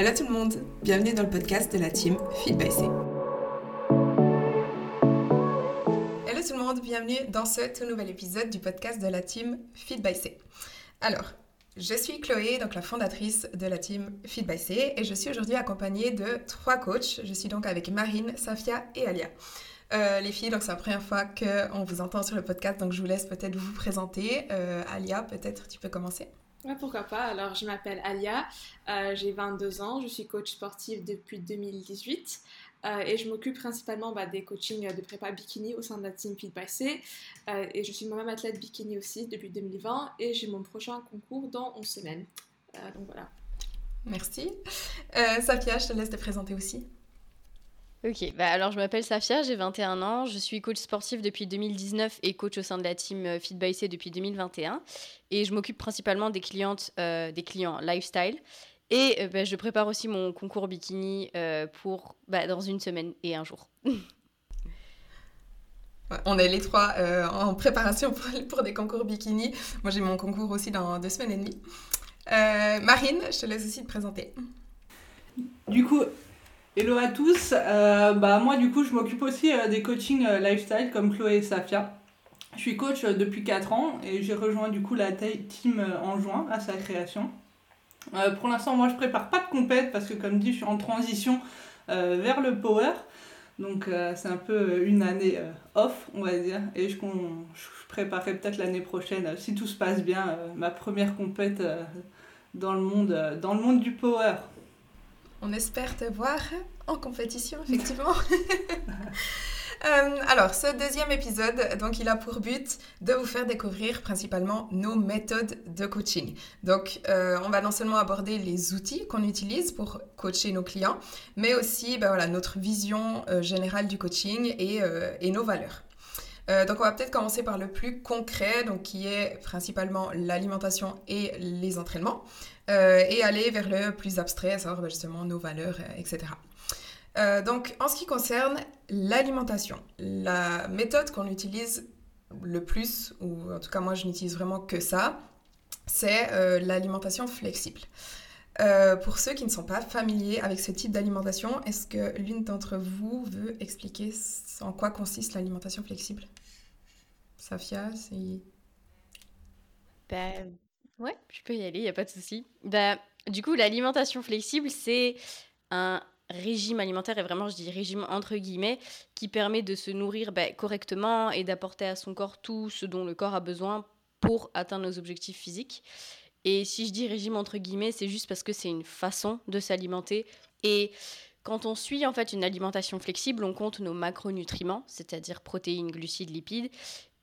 Hello tout le monde, bienvenue dans le podcast de la team Feed by C. Hello tout le monde, bienvenue dans ce tout nouvel épisode du podcast de la team Feed by C. Alors, je suis Chloé, donc la fondatrice de la team Feed by C, et je suis aujourd'hui accompagnée de trois coachs. Je suis donc avec Marine, Safia et Alia. Euh, les filles, donc c'est la première fois qu'on vous entend sur le podcast, donc je vous laisse peut-être vous présenter. Euh, Alia, peut-être tu peux commencer. Ouais, pourquoi pas. Alors, je m'appelle Alia, euh, j'ai 22 ans, je suis coach sportive depuis 2018 euh, et je m'occupe principalement bah, des coachings de prépa bikini au sein de la team Fit by C. Euh, et je suis moi-même athlète bikini aussi depuis 2020 et j'ai mon prochain concours dans 11 semaines. donc voilà. Merci. Safia, je te laisse te présenter aussi. Ok, bah alors je m'appelle Safia, j'ai 21 ans, je suis coach sportif depuis 2019 et coach au sein de la team euh, Fit by C depuis 2021. Et je m'occupe principalement des clientes, euh, des clients lifestyle. Et euh, bah, je prépare aussi mon concours bikini pour bah, dans une semaine et un jour. On est les trois en préparation pour, pour, des concours bikini. Moi j'ai mon concours aussi dans deux semaines et demie. Marine, je te laisse aussi te présenter. Du coup, Hello à tous, euh, bah moi du coup je m'occupe aussi euh, des coachings euh, lifestyle comme Chloé et Safia. Je suis coach depuis 4 ans et j'ai rejoint du coup la team en juin à sa création. pour l'instant moi je prépare pas de compète parce que comme dit je suis en transition vers le power. Donc c'est un peu une année off on va dire et je, je préparerai peut-être l'année prochaine si tout se passe bien ma première compète dans le monde dans le monde du power. On espère te voir en compétition, effectivement. Euh, alors, ce deuxième épisode, donc, il a pour but de vous faire découvrir principalement nos méthodes de coaching. Donc, euh, on va non seulement aborder les outils qu'on utilise pour coacher nos clients, mais aussi ben, voilà, notre vision euh, générale du coaching et, et nos valeurs. Donc, on va peut-être commencer par le plus concret, donc, qui est principalement l'alimentation et les entraînements. Euh, et aller vers le plus abstrait, à savoir bah, justement nos valeurs, euh, etc. Euh, donc, en ce qui concerne l'alimentation, la méthode qu'on utilise le plus, ou en tout cas moi je n'utilise vraiment que ça, c'est l'alimentation flexible. Pour ceux qui ne sont pas familiers avec ce type d'alimentation, est-ce que l'une d'entre vous veut expliquer en quoi consiste l'alimentation flexible? Safia, c'est... Ben, Ouais, je peux y aller, il n'y a pas de souci. Bah, du coup, l'alimentation flexible, c'est un régime alimentaire, et vraiment je dis régime entre guillemets, qui permet de se nourrir bah, correctement et d'apporter à son corps tout ce dont le corps a besoin pour atteindre nos objectifs physiques. Et si je dis régime entre guillemets, c'est juste parce que c'est une façon de s'alimenter. Et quand on suit en fait une alimentation flexible, on compte nos macronutriments, c'est-à-dire protéines, glucides, lipides.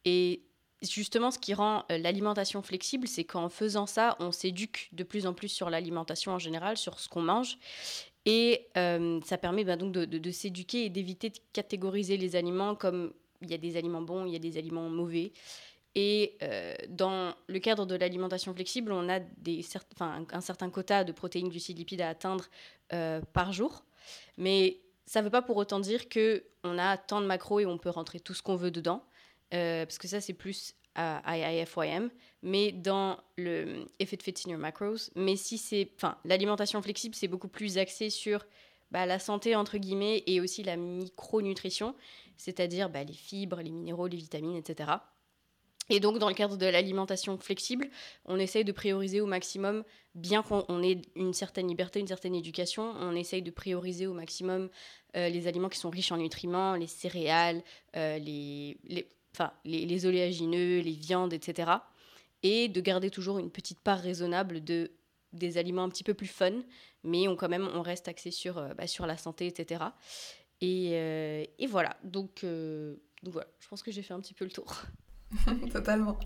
Et justement, ce qui rend euh, l'alimentation flexible, c'est qu'en faisant ça, on s'éduque de plus en plus sur l'alimentation en général, sur ce qu'on mange. Et euh, ça permet ben, donc de, s'éduquer et d'éviter de catégoriser les aliments comme il y a des aliments bons, il y a des aliments mauvais. Et euh, dans le cadre de l'alimentation flexible, on a un certain quota de protéines, glucides, lipides à atteindre par jour. Mais ça ne veut pas pour autant dire qu'on a tant de macros et on peut rentrer tout ce qu'on veut dedans. Euh, parce que ça, c'est plus à IIFYM, mais dans le effet de fit in your macros. Mais si l'alimentation flexible, c'est beaucoup plus axé sur bah, la santé, entre guillemets, et aussi la micronutrition, c'est-à-dire bah, les fibres, les minéraux, les vitamines, etc. Et donc, dans le cadre de l'alimentation flexible, on essaye de prioriser au maximum, bien qu'on ait une certaine liberté, une certaine éducation, on essaye de prioriser au maximum euh, les aliments qui sont riches en nutriments, les céréales, euh, les, les, enfin les, oléagineux, les viandes, etc. Et de garder toujours une petite part raisonnable de des aliments un petit peu plus fun, mais on quand même on reste axé sur, euh, bah, sur la santé, etc. Et, voilà, donc, donc, voilà, je pense que j'ai fait un petit peu le tour. Totalement.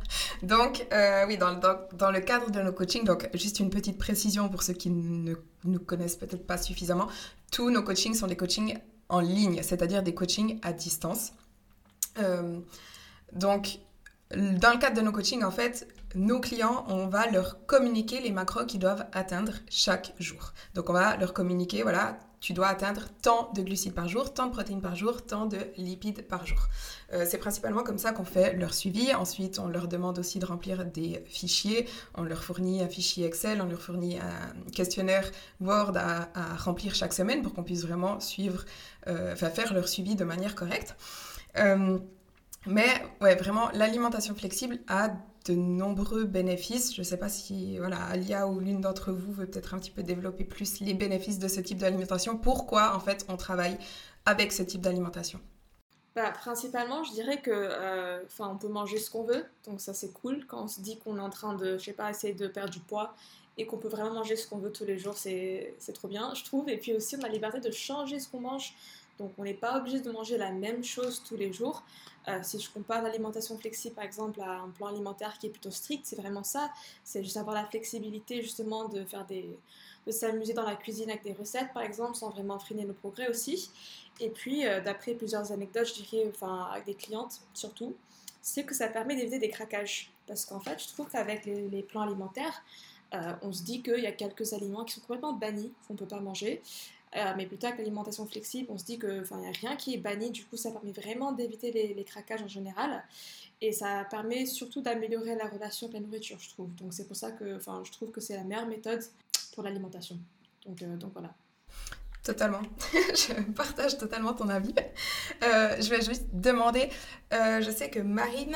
Donc, oui, dans, le cadre de nos coachings, donc juste une petite précision pour ceux qui ne nous connaissent peut-être pas suffisamment, tous nos coachings sont des coachings en ligne, c'est-à-dire des coachings à distance. Donc, dans le cadre de nos coachings, en fait, nos clients, on va leur communiquer les macros qu'ils doivent atteindre chaque jour. Donc, on va leur communiquer, voilà, tu dois atteindre tant de glucides par jour, tant de protéines par jour, tant de lipides par jour. Euh, c'est principalement comme ça qu'on fait leur suivi. Ensuite, on leur demande aussi de remplir des fichiers. On leur fournit un fichier Excel, on leur fournit un questionnaire Word à, remplir chaque semaine pour qu'on puisse vraiment suivre, euh, faire leur suivi de manière correcte. Euh, mais vraiment, l'alimentation flexible a de nombreux bénéfices. Je ne sais pas si voilà, Alia ou l'une d'entre vous veut peut-être un petit peu développer plus les bénéfices de ce type d'alimentation. Pourquoi en fait on travaille avec ce type d'alimentation? Bah, principalement, je dirais que, euh, enfin, on peut manger ce qu'on veut, donc ça c'est cool. Quand on se dit qu'on est en train de, je sais pas, essayer de perdre du poids et qu'on peut vraiment manger ce qu'on veut tous les jours, c'est trop bien, je trouve. Et puis aussi, on a la liberté de changer ce qu'on mange. Donc on n'est pas obligé de manger la même chose tous les jours. Euh, si je compare l'alimentation flexible par exemple à un plan alimentaire qui est plutôt strict, c'est vraiment ça. C'est juste avoir la flexibilité justement de faire des, de s'amuser dans la cuisine avec des recettes par exemple sans vraiment freiner nos progrès aussi. Et puis euh, d'après plusieurs anecdotes, je dirais, enfin avec des clientes surtout, c'est que ça permet d'éviter des craquages. Parce qu'en fait, je trouve qu'avec les, plans alimentaires, euh, on se dit qu'il y a quelques aliments qui sont complètement bannis, qu'on ne peut pas manger. Euh, mais plutôt avec l'alimentation flexible, on se dit qu'il n'y a rien qui est banni, du coup ça permet vraiment d'éviter les, craquages en général. Et ça permet surtout d'améliorer la relation avec la nourriture, je trouve. Donc c'est pour ça que je trouve que c'est la meilleure méthode pour l'alimentation. Donc, euh, donc voilà. Totalement. je partage totalement ton avis. Euh, je vais juste demander, je sais que Marine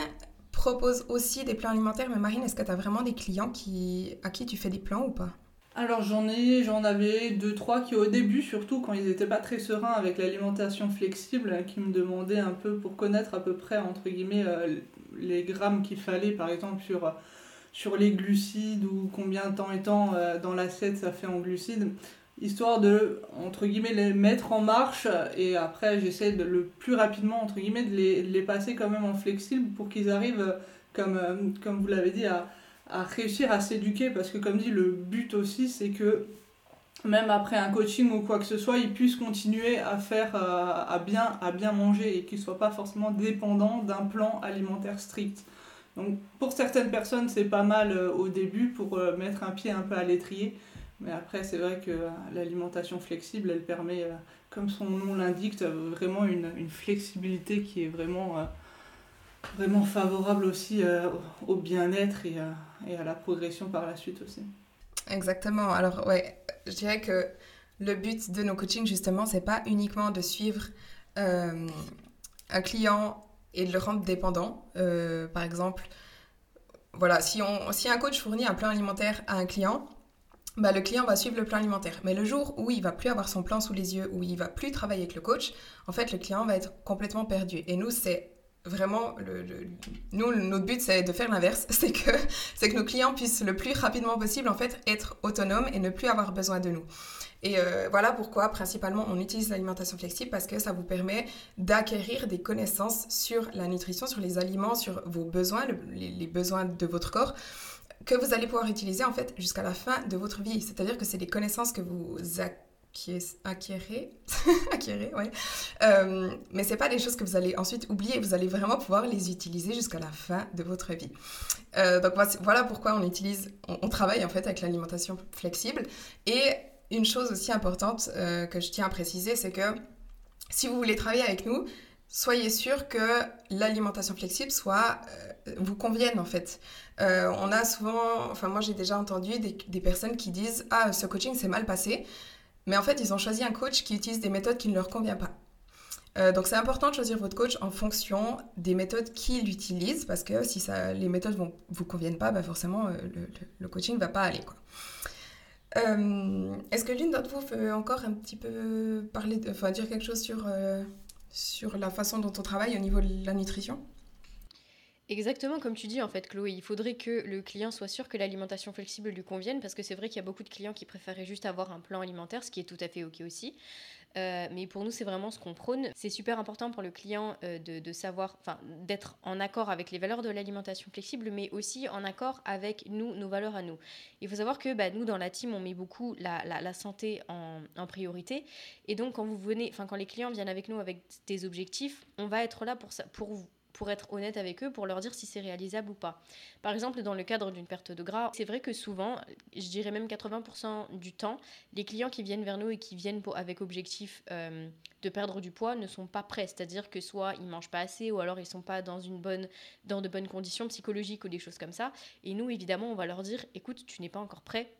propose aussi des plans alimentaires, mais Marine, est-ce que tu as vraiment des clients qui, à qui tu fais des plans ou pas? Alors j'en ai, j'en avais deux, trois qui au début, surtout quand ils n'étaient pas très sereins avec l'alimentation flexible, qui me demandaient un peu pour connaître à peu près entre guillemets euh, les grammes qu'il fallait, par exemple sur, les glucides ou combien de temps étant euh, dans l'assiette ça fait en glucides, histoire de entre guillemets les mettre en marche et après j'essaie de le plus rapidement entre guillemets de les, passer quand même en flexible pour qu'ils arrivent comme, euh, comme vous l'avez dit à à réussir à s'éduquer parce que comme dit le but aussi c'est que même après un coaching ou quoi que ce soit, ils puissent continuer à faire euh, à bien à bien manger et qu'ils soient pas forcément dépendants d'un plan alimentaire strict. Donc pour certaines personnes, c'est pas mal euh, au début pour euh, mettre un pied un peu à l'étrier, mais après c'est vrai que l'alimentation flexible, elle permet comme son nom l'indique, vraiment une, une, flexibilité qui est vraiment vraiment favorable aussi au bien-être et et à la progression par la suite aussi. Exactement. Alors, ouais, je dirais que le but de nos coachings, justement, c'est pas uniquement de suivre euh, un client et de le rendre dépendant. Euh, par exemple, voilà, si, on, si un coach fournit un plan alimentaire à un client, bah, le client va suivre le plan alimentaire. Mais le jour où il va plus avoir son plan sous les yeux, où il va plus travailler avec le coach, en fait, le client va être complètement perdu. Et nous, c'est vraiment, nous, notre but, c'est de faire l'inverse. C'est que, c'est que nos clients puissent le plus rapidement possible, en fait, être autonomes et ne plus avoir besoin de nous. Et euh, voilà pourquoi, principalement, on utilise l'alimentation flexible parce que ça vous permet d'acquérir des connaissances sur la nutrition, sur les aliments, sur vos besoins, les, besoins de votre corps que vous allez pouvoir utiliser en fait jusqu'à la fin de votre vie. C'est-à-dire que c'est des connaissances que vous qui est acquéré, acquéré, ouais. Euh, mais c'est pas des choses que vous allez ensuite oublier. Vous allez vraiment pouvoir les utiliser jusqu'à la fin de votre vie. Euh, donc voilà pourquoi on utilise, on, travaille en fait avec l'alimentation flexible. Et une chose aussi importante euh, que je tiens à préciser, c'est que si vous voulez travailler avec nous, soyez sûr que l'alimentation flexible soit vous convienne en fait. on a souvent, enfin moi j'ai déjà entendu des, des, personnes qui disent ah ce coaching s'est mal passé mais en fait, ils ont choisi un coach qui utilise des méthodes qui ne leur conviennent pas. Euh, donc c'est important de choisir votre coach en fonction des méthodes qu'il utilise parce que si les méthodes ne vous conviennent pas, bah forcément euh, le, coaching ne va pas aller. Euh, est-ce que l'une d'entre vous veut encore un petit peu parler, enfin dire quelque chose sur, sur la façon dont on travaille au niveau de la nutrition? Exactement comme tu dis en fait Chloé, il faudrait que le client soit sûr que l'alimentation flexible lui convienne parce que c'est vrai qu'il y a beaucoup de clients qui préféraient juste avoir un plan alimentaire, ce qui est tout à fait ok aussi. Euh, mais pour nous, c'est vraiment ce qu'on prône. C'est super important pour le client euh, de, savoir, enfin, d'être en accord avec les valeurs de l'alimentation flexible, mais aussi en accord avec nous, nos valeurs à nous. Il faut savoir que bah, nous, dans la team, on met beaucoup la, santé en, priorité. Et donc, quand vous venez, enfin, quand les clients viennent avec nous avec des objectifs, on va être là pour, ça, pour pour être honnête avec eux, pour leur dire si c'est réalisable ou pas. Par exemple, dans le cadre d'une perte de gras, c'est vrai que souvent, je dirais même 80% du temps, les clients qui viennent vers nous et qui viennent avec objectif euh, de perdre du poids ne sont pas prêts. C'est-à-dire que soit ils mangent pas assez ou alors ils sont pas dans, une bonne, dans de bonnes conditions psychologiques ou des choses comme ça. Et nous, évidemment, on va leur dire, écoute, tu n'es pas encore prêt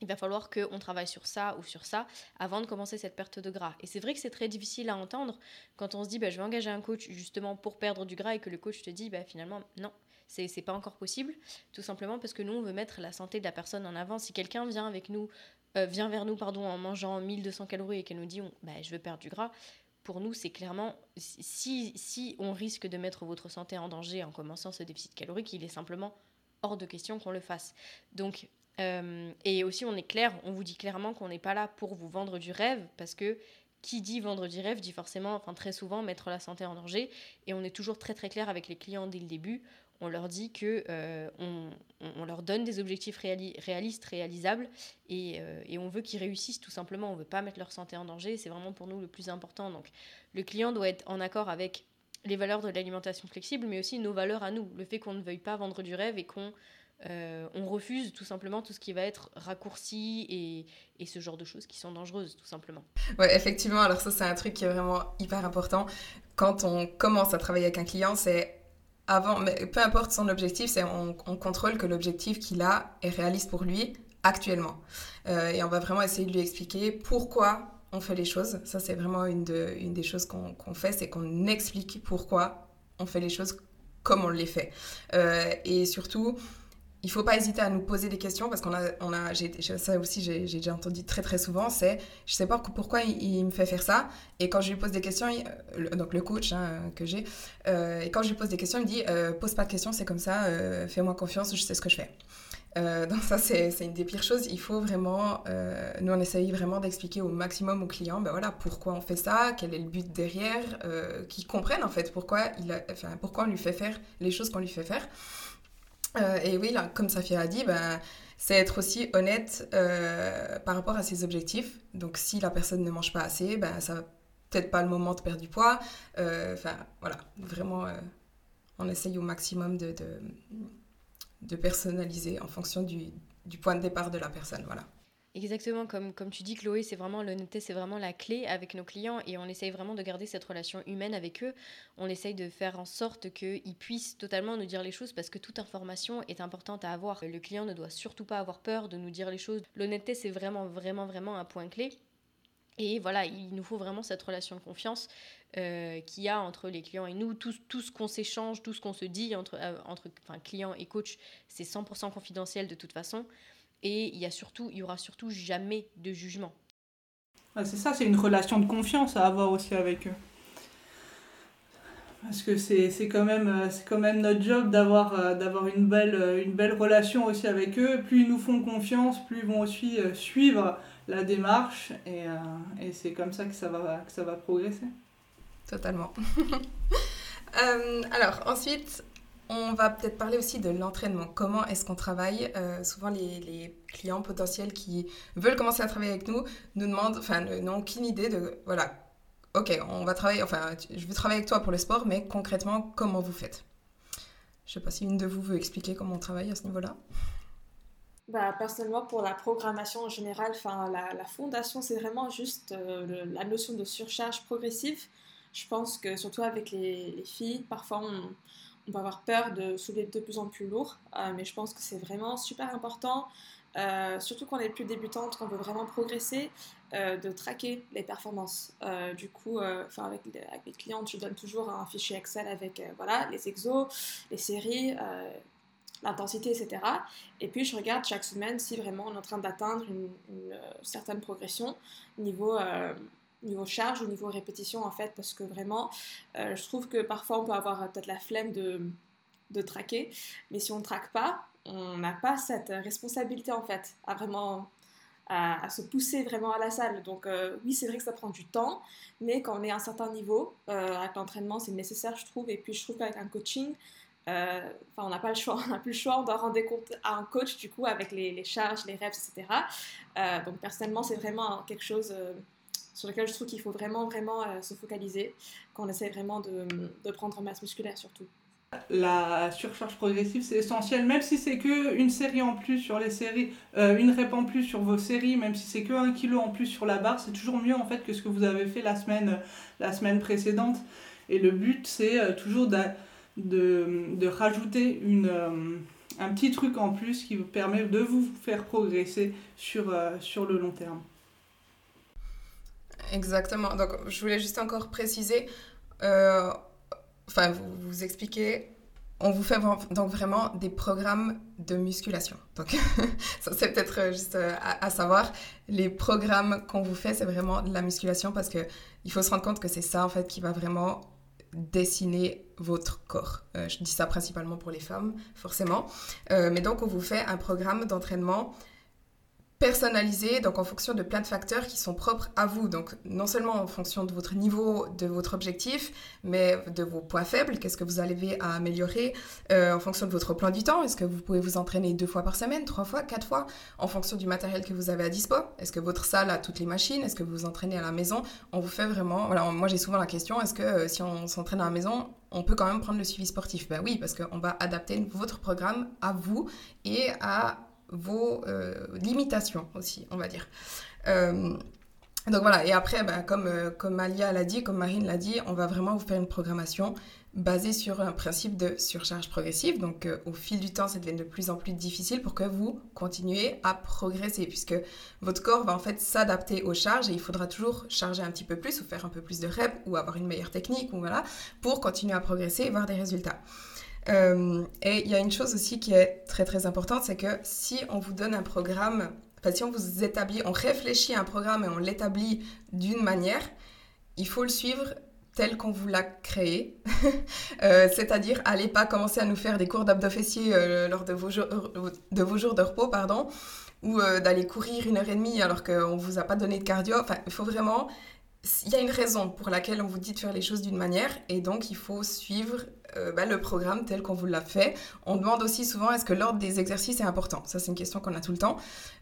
il va falloir qu'on travaille sur ça ou sur ça avant de commencer cette perte de gras. Et c'est vrai que c'est très difficile à entendre quand on se dit bah, je vais engager un coach justement pour perdre du gras et que le coach te dit bah, finalement non, c'est, c'est pas encore possible. Tout simplement parce que nous on veut mettre la santé de la personne en avant. Si quelqu'un vient avec nous, euh, vient vers nous pardon, en mangeant 1200 calories et qu'elle nous dit bah, je veux perdre du gras, pour nous, c'est clairement, si, si on risque de mettre votre santé en danger en commençant ce déficit calorique, il est simplement hors de question qu'on le fasse. Donc, euh, et aussi, on est clair, on vous dit clairement qu'on n'est pas là pour vous vendre du rêve, parce que qui dit vendre du rêve dit forcément, enfin très souvent, mettre la santé en danger. Et on est toujours très très clair avec les clients dès le début. On leur dit que euh, on, leur donne des objectifs réalistes, réalisables, euh, et, on veut qu'ils réussissent tout simplement. On veut pas mettre leur santé en danger. C'est vraiment pour nous le plus important. Donc, le client doit être en accord avec les valeurs de l'alimentation flexible, mais aussi nos valeurs à nous. Le fait qu'on ne veuille pas vendre du rêve et qu'on euh, on refuse tout simplement tout ce qui va être raccourci et, ce genre de choses qui sont dangereuses, tout simplement. Ouais, effectivement. Alors ça, c'est un truc qui est vraiment hyper important. Quand on commence à travailler avec un client, c'est avant, mais peu importe son objectif, c'est on, on contrôle que l'objectif qu'il a est réaliste pour lui actuellement. Euh, et on va vraiment essayer de lui expliquer pourquoi on fait les choses. Ça, c'est vraiment une des choses qu'on fait, c'est qu'on explique pourquoi on fait les choses comme on les fait. Euh, et surtout, il faut pas hésiter à nous poser des questions parce qu'on a, on a ça aussi j'ai déjà entendu très très souvent, c'est je sais pas pourquoi il, me fait faire ça et quand je lui pose des questions, donc le coach hein, que j'ai, euh, et quand je lui pose des questions, il me dit euh, pose pas de questions, c'est comme ça, euh, fais-moi confiance, je sais ce que je fais. donc ça c'est une des pires choses, il faut vraiment, nous on essaye vraiment d'expliquer au maximum aux clients, ben voilà pourquoi on fait ça, quel est le but derrière, qu'ils comprennent en fait pourquoi, il enfin, pourquoi on lui fait faire les choses qu'on lui fait faire. Euh, et oui, là, comme Safia a dit, ben, c'est être aussi honnête euh, par rapport à ses objectifs. Donc si la personne ne mange pas assez, ben, ça va peut-être pas le moment de perdre du poids. Euh, enfin, voilà, vraiment, on essaye au maximum de, de, de personnaliser en fonction du, du, point de départ de la personne. Voilà. Exactement, comme, comme tu dis Chloé, c'est vraiment l'honnêteté, c'est vraiment la clé avec nos clients et on essaye vraiment de garder cette relation humaine avec eux. On essaye de faire en sorte qu'ils puissent totalement nous dire les choses parce que toute information est importante à avoir. Le client ne doit surtout pas avoir peur de nous dire les choses. L'honnêteté, c'est vraiment, vraiment, vraiment un point clé. Et voilà, il nous faut vraiment cette relation de confiance euh, qu'il y a entre les clients et nous. Tout, tout ce qu'on s'échange, tout ce qu'on se dit entre, euh, entre client et coach, c'est 100% confidentiel de toute façon. Et il y a surtout, il y aura surtout jamais de jugement. c'est ça, c'est une relation de confiance à avoir aussi avec eux. Parce que c'est quand, même, euh, quand même notre job d'avoir euh, d'avoir une belle, euh, une belle relation aussi avec eux. Plus ils nous font confiance, plus ils vont aussi suivre la démarche. Et, et c'est comme ça que ça va, que ça va progresser. Totalement. alors, ensuite, on va peut-être parler aussi de l'entraînement. Comment est-ce qu'on travaille? Euh, Souvent, les, clients potentiels qui veulent commencer à travailler avec nous nous demandent, enfin, n'ont aucune idée de, voilà, ok, on va travailler, enfin, je veux travailler avec toi pour le sport, mais concrètement, comment vous faites? Je ne sais pas si une de vous veut expliquer comment on travaille à ce niveau-là. Bah, personnellement, pour la programmation en général, la, la fondation, c'est vraiment juste euh, la notion de surcharge progressive. Je pense que surtout avec les, les filles, parfois on, on peut avoir peur de soulever de plus en plus lourd, euh, mais je pense que c'est vraiment super important, euh, surtout quand on est plus débutante, qu'on veut vraiment progresser, euh, de traquer les performances. du coup, avec, avec, les clients, tu toujours un fichier Excel avec voilà, les exos, les séries, l'intensité, etc. Et puis je regarde chaque semaine si vraiment on est en train d'atteindre une, une, certaine progression niveau niveau charge, au niveau répétition en fait, parce que vraiment, euh, je trouve que parfois on peut avoir peut-être la flemme de, de traquer, mais si on ne traque pas, on n'a pas cette responsabilité en fait, à vraiment à, se pousser vraiment à la salle. Donc euh, oui, c'est vrai que ça prend du temps, mais quand on est à un certain niveau, euh, avec l'entraînement, c'est nécessaire, je trouve. Et puis je trouve qu'avec un coaching, enfin, on n'a pas le choix, on n'a plus le choix, on doit rendre compte à un coach du coup avec les, charges, les reps, etc. donc personnellement, c'est vraiment quelque chose sur lesquelles je trouve qu'il faut vraiment, vraiment se focaliser quand on essaie vraiment de, de prendre en masse musculaire surtout la surcharge progressive, c'est essentiel, même si c'est que une série en plus sur les séries, euh, une rep en plus sur vos séries, même si c'est que un kilo en plus sur la barre, c'est toujours mieux en fait que ce que vous avez fait la semaine, la semaine précédente. Et le but, c'est euh, toujours de, de, rajouter une, euh, un petit truc en plus qui vous permet de vous faire progresser sur, sur le long terme. Exactement. Donc, je voulais juste encore préciser enfin, vous, vous expliquez, on vous fait donc vraiment des programmes de musculation. Donc, c'est peut-être euh, juste euh, à, savoir. Les programmes qu'on vous fait, c'est vraiment de la musculation parce que il faut se rendre compte que c'est ça en fait qui va vraiment dessiner votre corps. Euh, je dis ça principalement pour les femmes, forcément. mais donc, on vous fait un programme d'entraînement personnalisé, donc en fonction de plein de facteurs qui sont propres à vous. Donc non seulement en fonction de votre niveau, de votre objectif, mais de vos points faibles, qu'est-ce que vous allez à améliorer, euh, en fonction de votre plan du temps, est-ce que vous pouvez vous entraîner deux fois par semaine, trois fois, quatre fois, en fonction du matériel que vous avez à dispo, est-ce que votre salle a toutes les machines, est-ce que vous vous entraînez à la maison, on vous fait vraiment, voilà, moi j'ai souvent la question, est-ce que euh, si on s'entraîne à la maison, on peut quand même prendre le suivi sportif? Ben oui, parce qu'on va adapter votre programme à vous et à vos euh, limitations aussi, on va dire. Euh, donc voilà, et après, bah, comme, euh, comme Alia l'a dit, comme Marine l'a dit, on va vraiment vous faire une programmation basée sur un principe de surcharge progressive. Donc au fil du temps, ça devient de plus en plus difficile pour que vous continuez à progresser, puisque votre corps va en fait s'adapter aux charges et il faudra toujours charger un petit peu plus ou faire un peu plus de reps ou avoir une meilleure technique ou voilà, pour continuer à progresser et voir des résultats. Euh, et il y a une chose aussi qui est très très importante, c'est que si on vous donne un programme, enfin si on vous établit, on réfléchit à un programme et on l'établit d'une manière, il faut le suivre tel qu'on vous l'a créé. Euh, c'est-à-dire, allez pas commencer à nous faire des cours d'abdos fessiers euh, lors de vos, jours, de repos, pardon, ou d'aller courir une heure et demie alors qu'on ne vous a pas donné de cardio. Enfin, il faut vraiment il y a une raison pour laquelle on vous dit de faire les choses d'une manière et donc il faut suivre euh, bah, le programme tel qu'on vous l'a fait. On demande aussi souvent est-ce que l'ordre des exercices est important? Ça c'est une question qu'on a tout le temps.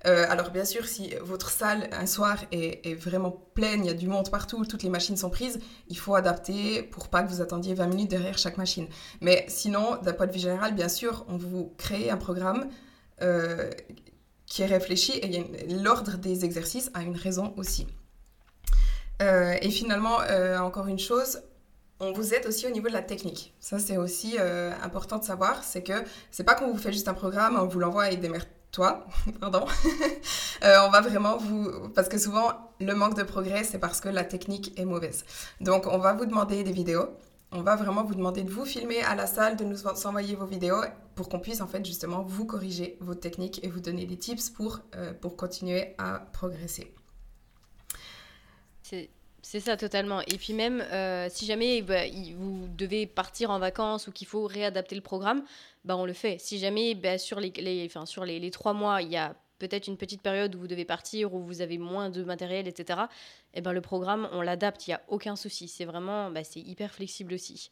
Euh, alors bien sûr si votre salle un soir est, vraiment pleine, il y a du monde partout, toutes les machines sont prises, il faut adapter pour pas que vous attendiez 20 minutes derrière chaque machine. Mais sinon d'un point de vue général bien sûr on vous crée un programme euh, qui est réfléchi et l'ordre des exercices a une raison aussi. Et finalement, encore une chose, on vous aide aussi au niveau de la technique. Ça, c'est aussi euh, important de savoir. C'est que c'est pas qu'on vous fait juste un programme, on vous l'envoie et démerde-toi. Pardon. on va vraiment vous. Parce que souvent, le manque de progrès, c'est parce que la technique est mauvaise. Donc, on va vous demander des vidéos. On va vraiment vous demander de vous filmer à la salle, de nous envoyer vos vidéos pour qu'on puisse en fait justement vous corriger vos techniques et vous donner des tips pour, pour continuer à progresser. Ça totalement. Et puis même, euh, si jamais bah, vous devez partir en vacances ou qu'il faut réadapter le programme, bah, on le fait. Si jamais bah, sur, les, sur les, trois mois, il y a peut-être une petite période où vous devez partir, où vous avez moins de matériel, etc., et eh ben, le programme, on l'adapte, il n'y a aucun souci. C'est vraiment, c'est hyper flexible aussi.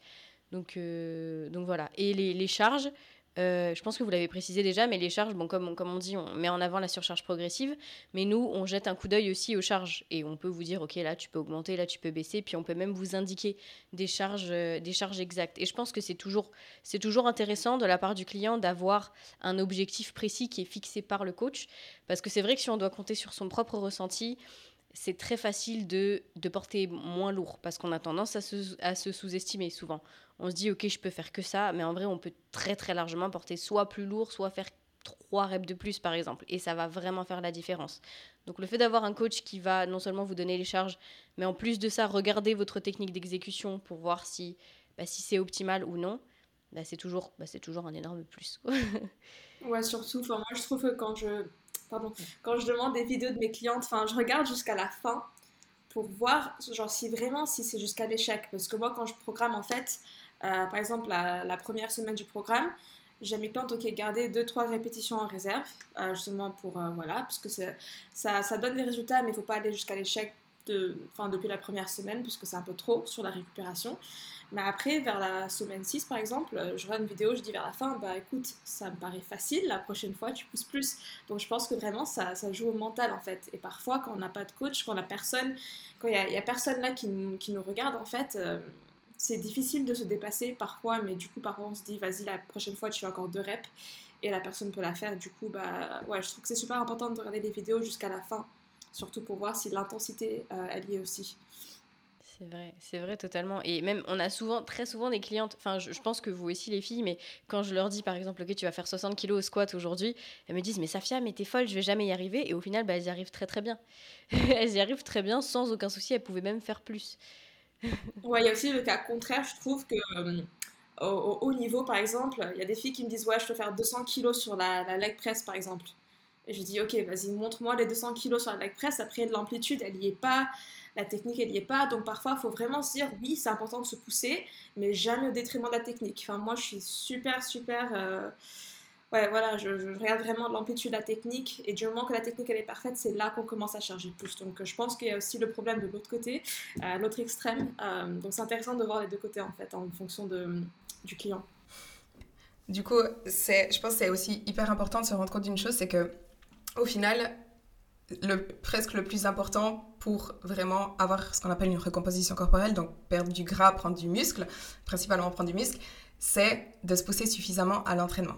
Donc, euh, donc voilà. Et les charges, euh, je pense que vous l'avez précisé déjà, mais les charges, bon, comme, comme on dit, on met en avant la surcharge progressive, mais nous, on jette un coup d'œil aussi aux charges et on peut vous dire, ok, là, tu peux augmenter, là, tu peux baisser, puis on peut même vous indiquer des charges, euh, des charges exactes. Et je pense que c'est toujours, c'est toujours intéressant de la part du client d'avoir un objectif précis qui est fixé par le coach, parce que c'est vrai que si on doit compter sur son propre ressenti, c'est très facile de, de, porter moins lourd parce qu'on a tendance à se, à se sous-estimer souvent. On se dit ok je peux faire que ça mais en vrai on peut très très largement porter soit plus lourd soit faire trois reps de plus par exemple. Et ça va vraiment faire la différence. Donc le fait d'avoir un coach qui va non seulement vous donner les charges mais en plus de ça regarder votre technique d'exécution pour voir si, bah, si c'est optimal ou non bah, c'est toujours, bah, toujours un énorme plus. Ouais surtout moi je trouve que quand je pardon. Quand je demande des vidéos de mes clientes enfin je regarde jusqu'à la fin pour voir genre si vraiment si c'est jusqu'à l'échec. Parce que moi quand je programme en fait euh, par exemple, la, première semaine du programme, j'ai mis plante, ok, garder 2-3 répétitions en réserve, euh, justement pour, euh, voilà, parce que ça, ça donne des résultats, mais il ne faut pas aller jusqu'à l'échec de, depuis la première semaine, puisque c'est un peu trop sur la récupération. Mais après, vers la semaine 6 par exemple, euh, je vois une vidéo, je dis vers la fin, bah écoute, ça me paraît facile, la prochaine fois tu pousses plus. Donc je pense que vraiment ça, ça joue au mental en fait. Et parfois, quand on n'a pas de coach, quand la personne, quand il n'y a, personne là qui, qui, nous regarde en fait, euh, c'est difficile de se dépasser parfois, mais du coup, parfois on se dit, vas-y, la prochaine fois tu fais encore deux reps et la personne peut la faire. Du coup, bah ouais, je trouve que c'est super important de regarder les vidéos jusqu'à la fin, surtout pour voir si l'intensité euh, elle y est aussi. C'est vrai, c'est vrai totalement. Et même, on a souvent, très souvent des clientes, enfin, je, pense que vous aussi les filles, mais quand je leur dis par exemple, ok, tu vas faire 60 kilos au squat aujourd'hui, elles me disent, mais Safia, mais t'es folle, je vais jamais y arriver. Et au final, bah, elles y arrivent très très bien. elles y arrivent très bien, sans aucun souci, elles pouvaient même faire plus. ouais, il y a aussi le cas contraire, je trouve que. Euh, au, haut niveau, par exemple, il y a des filles qui me disent Ouais, je peux faire 200 kilos sur la, la leg press, par exemple. Et je dis Ok, vas-y, montre-moi les 200 kilos sur la leg press. Après, l'amplitude, elle n'y est pas la technique elle n'y est pas. Donc parfois, il faut vraiment se dire oui, c'est important de se pousser, mais jamais au détriment de la technique. Enfin, moi, je suis super, super. Euh, ouais, voilà, je, regarde vraiment l'amplitude de la technique, et du moment que la technique elle est parfaite, c'est là qu'on commence à charger plus. Donc je pense qu'il y a aussi le problème de l'autre côté, euh, l'autre extrême. Euh, donc c'est intéressant de voir les deux côtés en fait, en fonction de, du client. Du coup, je pense que c'est aussi hyper important de se rendre compte d'une chose, c'est que au final, presque le plus important pour vraiment avoir ce qu'on appelle une recomposition corporelle, donc perdre du gras, prendre du muscle, principalement prendre du muscle, c'est de se pousser suffisamment à l'entraînement.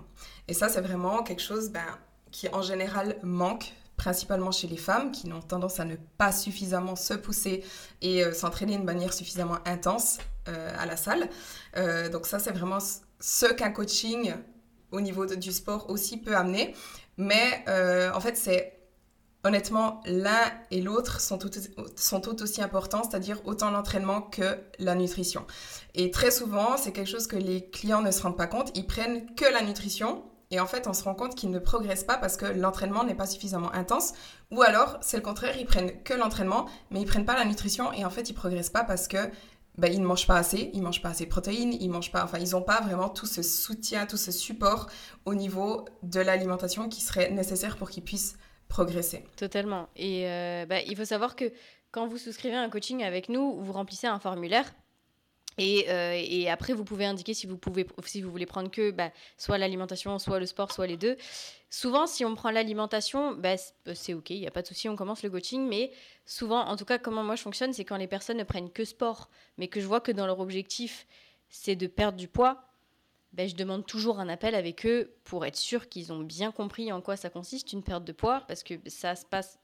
Et ça, c'est vraiment quelque chose ben, qui en général manque principalement chez les femmes qui ont tendance à ne pas suffisamment se pousser et euh, s'entraîner de manière suffisamment intense euh, à la salle. Euh, donc ça, c'est vraiment ce qu'un coaching au niveau du sport aussi peut amener. Mais en fait, c'est honnêtement, l'un et l'autre sont tout, sont tout aussi importants, c'est-à-dire autant l'entraînement que la nutrition. Et très souvent, c'est quelque chose que les clients ne se rendent pas compte. Ils prennent que la nutrition et en fait, on se rend compte qu'ils ne progressent pas parce que l'entraînement n'est pas suffisamment intense. Ou alors, c'est le contraire, ils prennent que l'entraînement, mais ils prennent pas la nutrition et en fait, ils progressent pas parce que ben, ils ne mangent pas assez, ils mangent pas assez de protéines, ils mangent pas, enfin, ils n'ont pas vraiment tout ce soutien, tout ce support au niveau de l'alimentation qui serait nécessaire pour qu'ils puissent progresser. Totalement. Et euh, bah, il faut savoir que quand vous souscrivez un coaching avec nous, vous remplissez un formulaire. Et, euh, et, après, vous pouvez indiquer si vous, pouvez, si vous voulez prendre que bah, soit l'alimentation, soit le sport, soit les deux. Souvent, si on prend l'alimentation, bah, c'est OK, il n'y a pas de souci, on commence le coaching. Mais souvent, en tout cas, comment moi je fonctionne, c'est quand les personnes ne prennent que sport, mais que je vois que dans leur objectif, c'est de perdre du poids, ben, je demande toujours un appel avec eux pour être sûr qu'ils ont bien compris en quoi ça consiste une perte de poids, parce que ça se passe,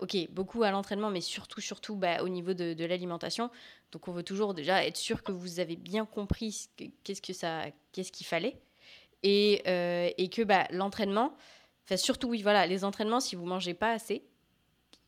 ok, beaucoup à l'entraînement, mais surtout, surtout bah, au niveau de, de l'alimentation. Donc on veut toujours déjà être sûr que vous avez bien compris qu'est-ce que ça, qu'est-ce qu'il fallait, et, euh, et que bah, l'entraînement, surtout oui, voilà, les entraînements, si vous mangez pas assez,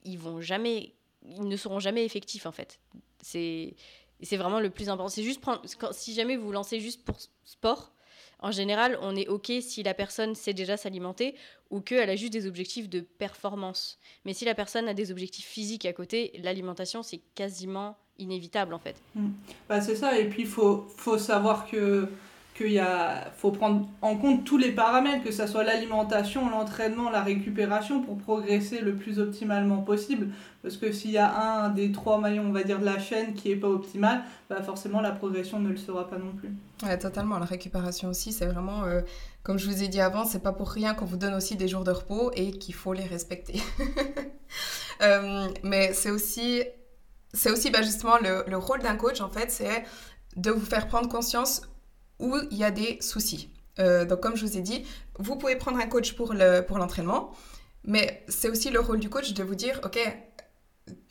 ils vont jamais, ils ne seront jamais effectifs en fait. C'est c'est vraiment le plus important. C'est juste prendre. si jamais vous vous lancez juste pour sport, en général, on est OK si la personne sait déjà s'alimenter ou qu'elle a juste des objectifs de performance. Mais si la personne a des objectifs physiques à côté, l'alimentation, c'est quasiment inévitable en fait. Mmh. Bah, c'est ça. Et puis, il faut savoir que qu'il faut prendre en compte tous les paramètres, que ce soit l'alimentation, l'entraînement, la récupération, pour progresser le plus optimalement possible. Parce que s'il y a un des trois maillons, on va dire, de la chaîne qui n'est pas optimal, bah forcément la progression ne le sera pas non plus. Ouais, totalement. La récupération aussi, c'est vraiment, euh, comme je vous ai dit avant, c'est pas pour rien qu'on vous donne aussi des jours de repos et qu'il faut les respecter. Euh, mais c'est aussi, c'est aussi bah, justement le, le rôle d'un coach, en fait, c'est de vous faire prendre conscience où il y a des soucis. Euh, donc, comme je vous ai dit, vous pouvez prendre un coach pour l'entraînement, pour mais c'est aussi le rôle du coach de vous dire, OK,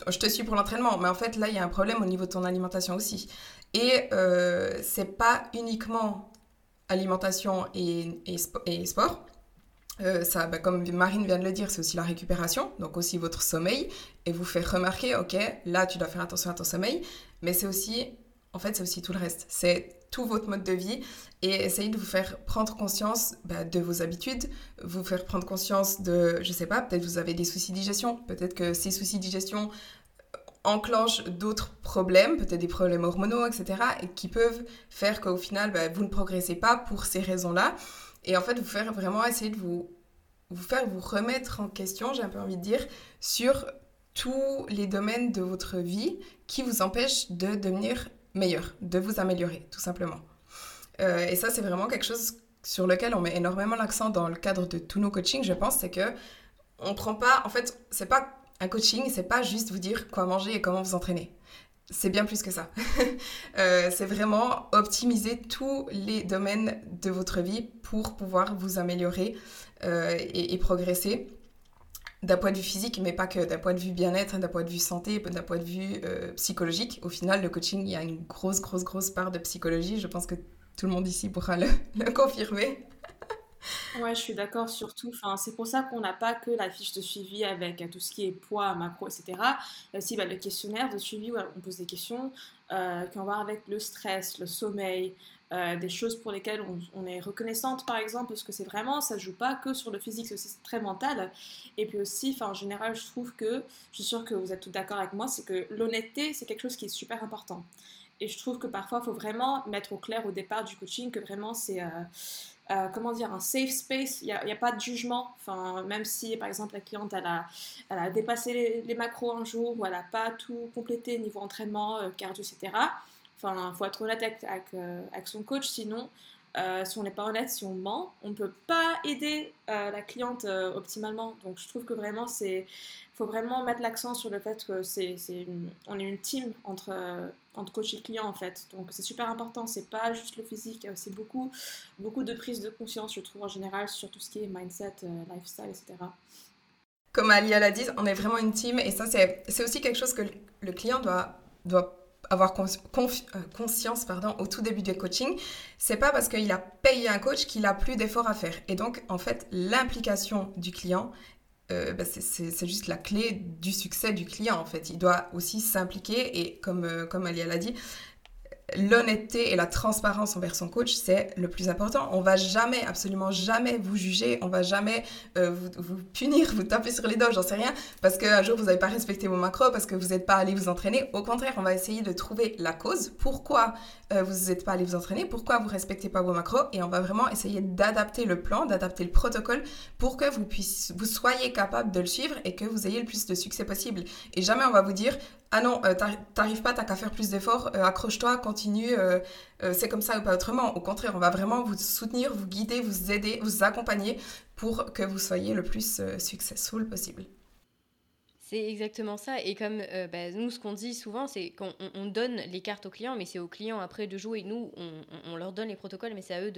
je te suis pour l'entraînement, mais en fait, là, il y a un problème au niveau de ton alimentation aussi. Et euh, c'est pas uniquement alimentation et, et, sport. Euh, ça, bah, comme Marine vient de le dire, c'est aussi la récupération, donc aussi votre sommeil, et vous faire remarquer, ok, là tu dois faire attention à ton sommeil, mais c'est aussi, en fait, c'est aussi tout le reste. C'est tout votre mode de vie et essayer de vous faire prendre conscience bah, de vos habitudes, vous faire prendre conscience de, je sais pas, peut-être vous avez des soucis de digestion, peut-être que ces soucis de digestion enclenchent d'autres problèmes, peut-être des problèmes hormonaux, etc., et qui peuvent faire qu'au final, bah, vous ne progressez pas pour ces raisons-là. Et en fait, vous faire vraiment essayer de vous, vous faire vous remettre en question, j'ai un peu envie de dire, sur tous les domaines de votre vie qui vous empêchent de devenir meilleur, de vous améliorer, tout simplement. Euh, et ça, c'est vraiment quelque chose sur lequel on met énormément l'accent dans le cadre de tous nos coachings, je pense, c'est que on prend pas, en fait, c'est pas un coaching, c'est pas juste vous dire quoi manger et comment vous entraîner. C'est bien plus que ça. Euh, c'est vraiment optimiser tous les domaines de votre vie pour pouvoir vous améliorer euh, et, progresser d'un point de vue physique, mais pas que, d'un point de vue bien-être, d'un point de vue santé, d'un point de vue euh, psychologique. Au final, le coaching, il y a une grosse, grosse, grosse part de psychologie. Je pense que tout le monde ici pourra le, confirmer. Ouais, je suis d'accord surtout. Enfin, c'est pour ça qu'on n'a pas que la fiche de suivi avec euh, tout ce qui est poids, macro, etc. Il y a aussi bah, le questionnaire de suivi où on pose des questions euh, qui ont à voir avec le stress, le sommeil, euh, des choses pour lesquelles on, est reconnaissante par exemple, parce que c'est vraiment, ça joue pas que sur le physique, c'est aussi très mental. Et puis aussi, en général, je trouve que, je suis sûre que vous êtes tous d'accord avec moi, c'est que l'honnêteté, c'est quelque chose qui est super important. Et je trouve que parfois, il faut vraiment mettre au clair au départ du coaching que vraiment c'est euh, comment dire, un safe space, il n'y a, pas de jugement. Enfin, même si, par exemple, la cliente, elle a, elle a dépassé les, macros un jour ou elle n'a pas tout complété niveau entraînement, euh, cardio, etc. Enfin, faut être honnête avec, euh, son coach, sinon, si on n'est pas honnête, si on ment, on ne peut pas aider la cliente optimalement. Donc, je trouve que vraiment, c'est faut vraiment mettre l'accent sur le fait que c'est, on est une team entre, entre coach et client en fait. Donc c'est super important, c'est pas juste le physique, c'est beaucoup, beaucoup de prise de conscience, je trouve en général, sur tout ce qui est mindset, euh, lifestyle, etc. Comme Alia l'a dit, on est vraiment une team et ça c'est, c'est aussi quelque chose que le client doit, doit avoir euh, conscience pardon, au tout début du coaching, c'est pas parce qu'il a payé un coach qu'il a plus d'efforts à faire. Et donc, en fait, l'implication du client, euh, bah, c'est juste la clé du succès du client en fait. Il doit aussi s'impliquer et comme, euh, comme Alia l'a dit, l'honnêteté et la transparence envers son coach, c'est le plus important. On va jamais, absolument jamais vous juger, on va jamais euh, vous, punir, vous taper sur les doigts, j'en sais rien, parce qu'un jour vous n'avez pas respecté vos macros, parce que vous n'êtes pas allé vous entraîner. Au contraire, on va essayer de trouver la cause, pourquoi euh, vous n'êtes pas allé vous entraîner, pourquoi vous respectez pas vos macros, et on va vraiment essayer d'adapter le plan, d'adapter le protocole pour que vous vous soyez capable de le suivre et que vous ayez le plus de succès possible. Et jamais on va vous dire ah non, euh, t'arrives pas, t'as qu'à faire plus d'efforts, euh, accroche-toi, continue, euh, c'est comme ça ou pas autrement. Au contraire, on va vraiment vous soutenir, vous guider, vous aider, vous accompagner pour que vous soyez le plus successful possible. C'est exactement ça. Et comme bah, nous, ce qu'on dit souvent, c'est qu'on on donne les cartes aux clients, mais c'est aux clients après de jouer. Nous, on, leur donne les protocoles, mais c'est à eux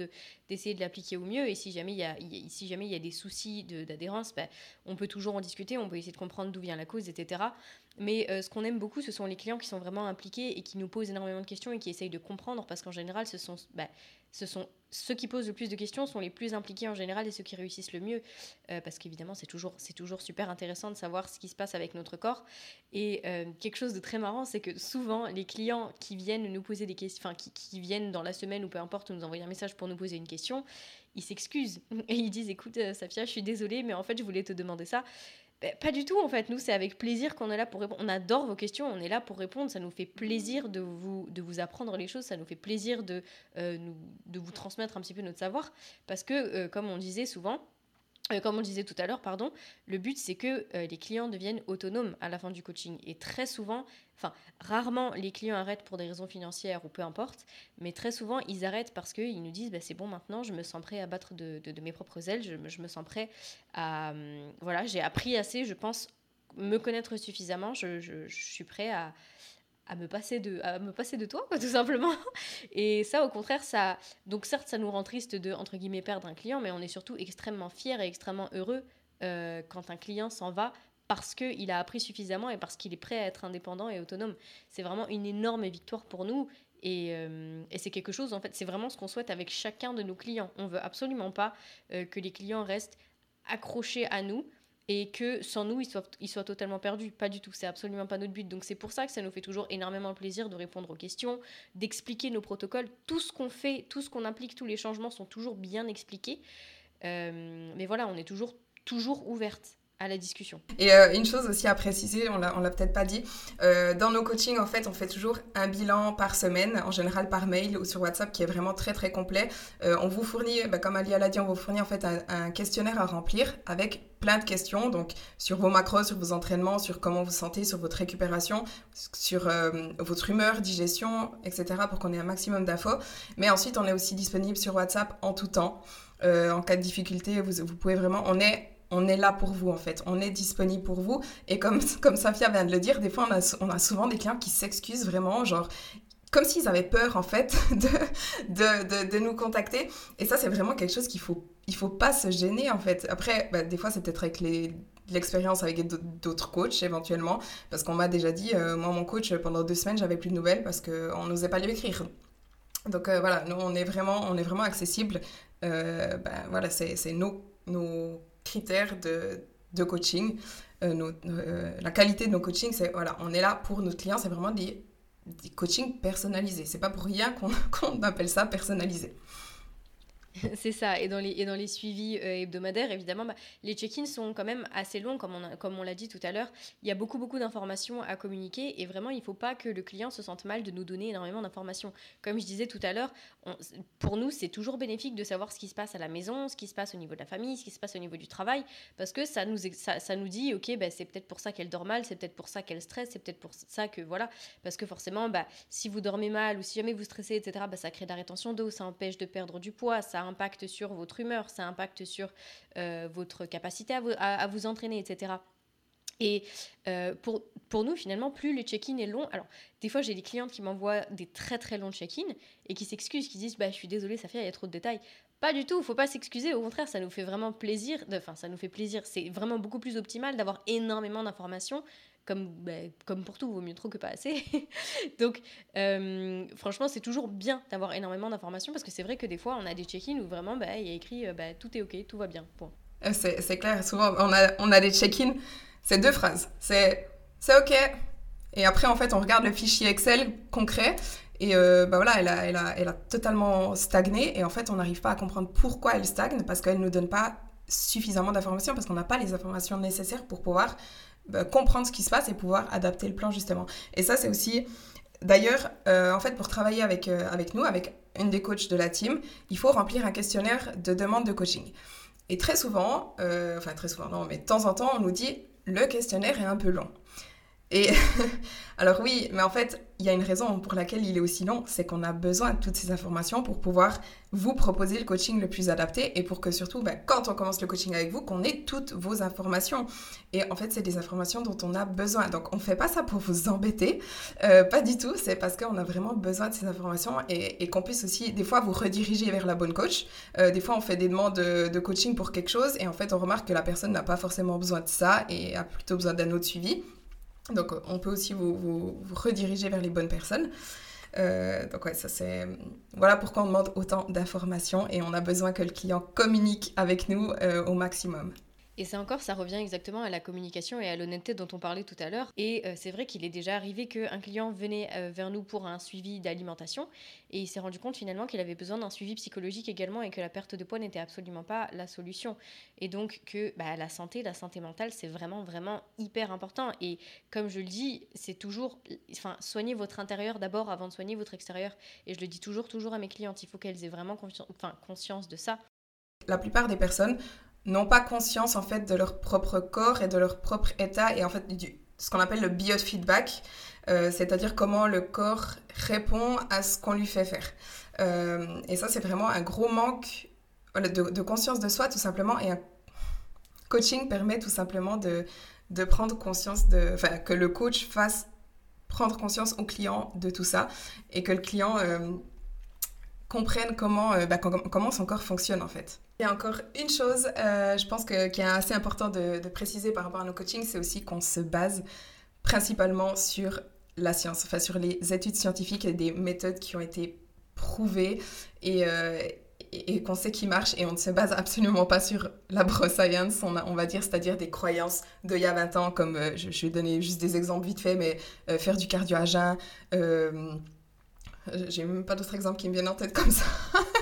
d'essayer de, l'appliquer au mieux. Et si jamais il y a, si jamais il y a des soucis d'adhérence, bah, on peut toujours en discuter, on peut essayer de comprendre d'où vient la cause, etc. Mais euh, ce qu'on aime beaucoup, ce sont les clients qui sont vraiment impliqués et qui nous posent énormément de questions et qui essayent de comprendre parce qu'en général, ce sont, bah, ceux qui posent le plus de questions sont les plus impliqués en général et ceux qui réussissent le mieux. Euh, parce qu'évidemment, c'est toujours, c'est toujours super intéressant de savoir ce qui se passe avec notre corps. Et euh, quelque chose de très marrant, c'est que souvent, les clients qui viennent nous poser des questions, enfin, qui, qui, viennent dans la semaine ou peu importe, nous envoyer un message pour nous poser une question, ils s'excusent et ils disent Écoute, Safia, je suis désolée, mais en fait, je voulais te demander ça. Ben, pas du tout en fait, nous c'est avec plaisir qu'on est là pour répondre. On adore vos questions, on est là pour répondre, ça nous fait plaisir de vous, de vous apprendre les choses, ça nous fait plaisir de, euh, nous, de vous transmettre un petit peu notre savoir. Parce que, euh, comme on disait souvent, euh, comme on disait tout à l'heure, pardon, le but c'est que euh, les clients deviennent autonomes à la fin du coaching. Et très souvent, enfin rarement les clients arrêtent pour des raisons financières ou peu importe, mais très souvent ils arrêtent parce qu'ils nous disent bah, c'est bon maintenant, je me sens prêt à battre de, mes propres ailes, je, me sens prêt à... Hum, voilà, j'ai appris assez, je pense me connaître suffisamment, je suis prêt à, à me passer de à me passer de toi tout simplement. Et ça au contraire ça donc certes ça nous rend triste de entre guillemets perdre un client mais on est surtout extrêmement fier et extrêmement heureux euh, quand un client s'en va parce qu'il a appris suffisamment et parce qu'il est prêt à être indépendant et autonome. C'est vraiment une énorme victoire pour nous et, euh, et c'est quelque chose en fait c'est vraiment ce qu'on souhaite avec chacun de nos clients. On veut absolument pas euh, que les clients restent accrochés à nous et que sans nous, ils soient, totalement perdus. Pas du tout, c'est absolument pas notre but. Donc c'est pour ça que ça nous fait toujours énormément plaisir de répondre aux questions, d'expliquer nos protocoles. Tout ce qu'on fait, tout ce qu'on implique, tous les changements sont toujours bien expliqués. Euh, mais voilà, on est toujours, toujours ouverte à la discussion. Et euh, une chose aussi à préciser, on l'a, l'a peut-être pas dit, euh, dans nos coachings, en fait, on fait toujours un bilan par semaine, en général par mail ou sur WhatsApp, qui est vraiment très très complet. on vous fournit, bah, comme Alia l'a dit, on vous fournit en fait un questionnaire à remplir avec plein de questions, donc sur vos macros, sur vos entraînements, sur comment vous sentez, sur votre récupération, sur euh, votre humeur, digestion, etc., pour qu'on ait un maximum d'infos. Mais ensuite, on est aussi disponible sur WhatsApp en tout temps. Euh, en cas de difficulté, vous, vous pouvez vraiment... On est on est là pour vous en fait, on est disponible pour vous. Et comme, comme Safia vient de le dire, des fois on a, on a souvent des clients qui s'excusent vraiment, genre comme s'ils avaient peur en fait de, de, de, nous contacter. Et ça, c'est vraiment quelque chose qu'il faut, il faut pas se gêner en fait. Après, bah, des fois, c'est peut-être avec les, l'expérience avec d'autres coachs éventuellement, parce qu'on m'a déjà dit, euh, moi mon coach, pendant deux semaines, j'avais plus de nouvelles parce qu'on n'osait pas lui écrire. Donc euh, voilà, nous, on est vraiment, on est vraiment accessible. Euh, ben, voilà, c'est nos, nos critères de, de coaching. La qualité de nos coachings, c'est voilà, on est là pour nos clients, c'est vraiment des des coachings personnalisés. C'est pas pour rien qu'on appelle ça personnalisé. c'est ça. Et dans les, et dans les suivis euh, hebdomadaires, évidemment, bah, les check-ins sont quand même assez longs, comme on, comme on l'a dit tout à l'heure. Il y a beaucoup, beaucoup d'informations à communiquer et vraiment, il ne faut pas que le client se sente mal de nous donner énormément d'informations. Comme je disais tout à l'heure, pour nous, c'est toujours bénéfique de savoir ce qui se passe à la maison, ce qui se passe au niveau de la famille, ce qui se passe au niveau du travail, parce que ça nous, ça, nous dit, ok, bah, c'est peut-être pour ça qu'elle dort mal, c'est peut-être pour ça qu'elle stresse, c'est peut-être pour ça que, voilà, parce que forcément, bah, si vous dormez mal ou si jamais vous stressez, etc., bah, ça crée de la rétention d'eau, ça empêche de perdre du poids, ça impacte sur votre humeur, ça impacte sur euh, votre capacité à vous, à, vous, entraîner, etc. Et euh, pour, pour nous, finalement, plus le check-in est long. Alors, des fois, j'ai des clientes qui m'envoient des très très longs check-in et qui s'excusent, qui disent bah, Je suis désolée, ça fait, il y a trop de détails. Pas du tout, faut pas s'excuser. Au contraire, ça nous fait vraiment plaisir. Enfin, ça nous fait plaisir. C'est vraiment beaucoup plus optimal d'avoir énormément d'informations comme, bah, comme pour tout, vaut mieux trop que pas assez. Donc, euh, franchement, c'est toujours bien d'avoir énormément d'informations parce que c'est vrai que des fois, on a des check-ins où vraiment, bah, il y a écrit euh, bah, tout est OK, tout va bien. Euh, c'est clair, souvent, on a, on a des check-ins, c'est deux phrases. C'est c'est OK. Et après, en fait, on regarde le fichier Excel concret et bah voilà, elle a, elle, a, elle a totalement stagné. Et en fait, on n'arrive pas à comprendre pourquoi elle stagne parce qu'elle ne nous donne pas suffisamment d'informations, parce qu'on n'a pas les informations nécessaires pour pouvoir bah, comprendre ce qui se passe et pouvoir adapter le plan justement. Et ça, c'est aussi... D'ailleurs, euh, en fait, pour travailler avec, euh, avec nous, avec une des coachs de la team, il faut remplir un questionnaire de demande de coaching. Et très souvent, euh, enfin très souvent, non, mais de temps en temps, on nous dit le questionnaire est un peu long. Et alors oui, mais en fait, il y a une raison pour laquelle il est aussi long, c'est qu'on a besoin de toutes ces informations pour pouvoir vous proposer le coaching le plus adapté et pour que surtout, ben, quand on commence le coaching avec vous, qu'on ait toutes vos informations. Et en fait, c'est des informations dont on a besoin. Donc, on ne fait pas ça pour vous embêter, euh, pas du tout, c'est parce qu'on a vraiment besoin de ces informations et, qu'on puisse aussi, des fois, vous rediriger vers la bonne coach. Euh, des fois, on fait des demandes de, de coaching pour quelque chose et en fait, on remarque que la personne n'a pas forcément besoin de ça et a plutôt besoin d'un autre suivi. Donc on peut aussi vous, rediriger vers les bonnes personnes. Euh, donc ouais, ça c'est... Voilà pourquoi on demande autant d'informations et on a besoin que le client communique avec nous euh, au maximum. Et c'est encore, ça revient exactement à la communication et à l'honnêteté dont on parlait tout à l'heure. Et euh, c'est vrai qu'il est déjà arrivé qu'un client venait euh, vers nous pour un suivi d'alimentation et il s'est rendu compte finalement qu'il avait besoin d'un suivi psychologique également et que la perte de poids n'était absolument pas la solution. Et donc que bah, la santé, la santé mentale, c'est vraiment, vraiment hyper important. Et comme je le dis, c'est toujours, enfin, soignez votre intérieur d'abord avant de soigner votre extérieur. Et je le dis toujours, toujours à mes clientes, il faut qu'elles aient vraiment enfin, conscience de ça. La plupart des personnes n'ont pas conscience en fait de leur propre corps et de leur propre état et en fait ce qu'on appelle le biofeedback, euh, c'est-à-dire comment le corps répond à ce qu'on lui fait faire. Euh, et ça, c'est vraiment un gros manque de, conscience de soi, tout simplement. Et un coaching permet tout simplement de, prendre conscience de. Enfin, que le coach fasse prendre conscience au client de tout ça et que le client euh, comprenne comment, bah, comment son corps fonctionne en fait. Il y a encore une chose, euh, je pense que, qui est assez important de, préciser par rapport à nos coachings, c'est aussi qu'on se base principalement sur la science, enfin sur les études scientifiques et des méthodes qui ont été prouvées et, euh, qu'on sait qui marchent et on ne se base absolument pas sur la bro science, on, on va dire, c'est-à-dire des croyances d'il y a 20 ans, comme euh, je, vais donner juste des exemples vite fait, mais faire du cardio à jeun, j'ai même pas d'autres exemples qui me viennent en tête comme ça.